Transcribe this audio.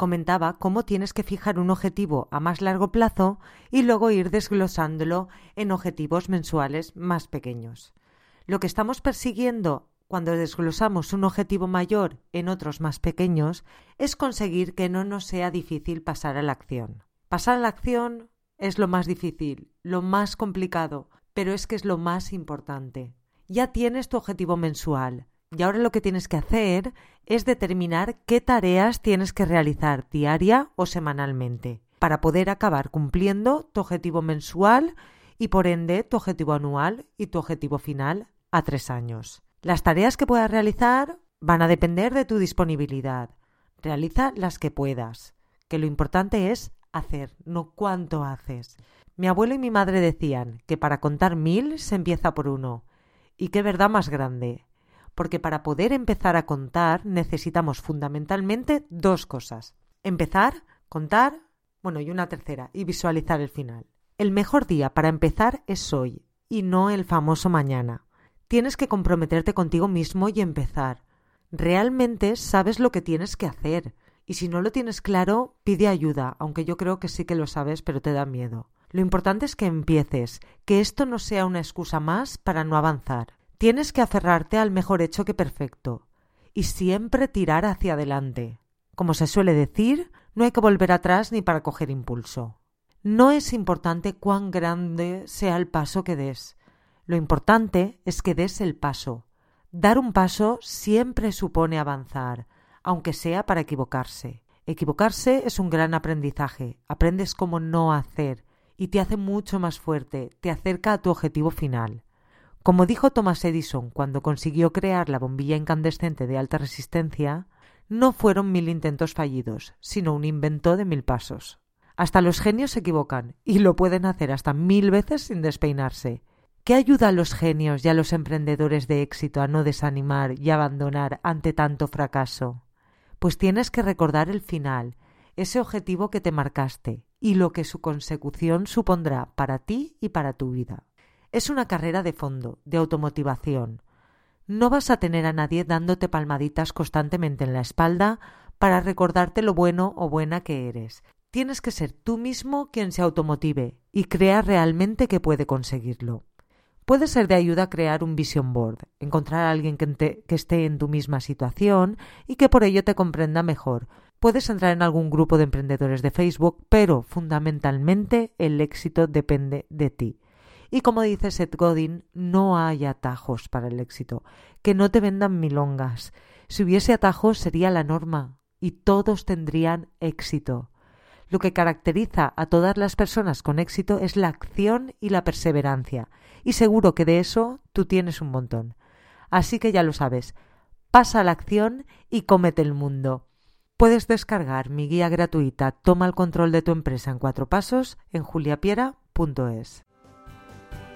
comentaba cómo tienes que fijar un objetivo a más largo plazo y luego ir desglosándolo en objetivos mensuales más pequeños. Lo que estamos persiguiendo cuando desglosamos un objetivo mayor en otros más pequeños es conseguir que no nos sea difícil pasar a la acción. Pasar a la acción es lo más difícil, lo más complicado, pero es que es lo más importante. Ya tienes tu objetivo mensual, y ahora lo que tienes que hacer es determinar qué tareas tienes que realizar diaria o semanalmente para poder acabar cumpliendo tu objetivo mensual y por ende tu objetivo anual y tu objetivo final a tres años. Las tareas que puedas realizar van a depender de tu disponibilidad. Realiza las que puedas, que lo importante es hacer, no cuánto haces. Mi abuelo y mi madre decían que para contar mil se empieza por uno. Y qué verdad más grande porque para poder empezar a contar necesitamos fundamentalmente dos cosas. Empezar, contar, bueno, y una tercera, y visualizar el final. El mejor día para empezar es hoy, y no el famoso mañana. Tienes que comprometerte contigo mismo y empezar. Realmente sabes lo que tienes que hacer, y si no lo tienes claro, pide ayuda, aunque yo creo que sí que lo sabes, pero te da miedo. Lo importante es que empieces, que esto no sea una excusa más para no avanzar. Tienes que aferrarte al mejor hecho que perfecto y siempre tirar hacia adelante. Como se suele decir, no hay que volver atrás ni para coger impulso. No es importante cuán grande sea el paso que des. Lo importante es que des el paso. Dar un paso siempre supone avanzar, aunque sea para equivocarse. Equivocarse es un gran aprendizaje. Aprendes cómo no hacer y te hace mucho más fuerte, te acerca a tu objetivo final. Como dijo Thomas Edison cuando consiguió crear la bombilla incandescente de alta resistencia, no fueron mil intentos fallidos, sino un invento de mil pasos. Hasta los genios se equivocan, y lo pueden hacer hasta mil veces sin despeinarse. ¿Qué ayuda a los genios y a los emprendedores de éxito a no desanimar y abandonar ante tanto fracaso? Pues tienes que recordar el final, ese objetivo que te marcaste, y lo que su consecución supondrá para ti y para tu vida. Es una carrera de fondo, de automotivación. No vas a tener a nadie dándote palmaditas constantemente en la espalda para recordarte lo bueno o buena que eres. Tienes que ser tú mismo quien se automotive y crea realmente que puede conseguirlo. Puede ser de ayuda crear un vision board, encontrar a alguien que, que, esté en tu misma situación y que por ello te comprenda mejor. Puedes entrar en algún grupo de emprendedores de Facebook, pero fundamentalmente el éxito depende de ti. Y como dice Seth Godin, no hay atajos para el éxito. Que no te vendan milongas. Si hubiese atajos sería la norma y todos tendrían éxito. Lo que caracteriza a todas las personas con éxito es la acción y la perseverancia. Y seguro que de eso tú tienes un montón. Así que ya lo sabes. Pasa a la acción y cómete el mundo. Puedes descargar mi guía gratuita Toma el control de tu empresa en cuatro pasos en juliapiera.es.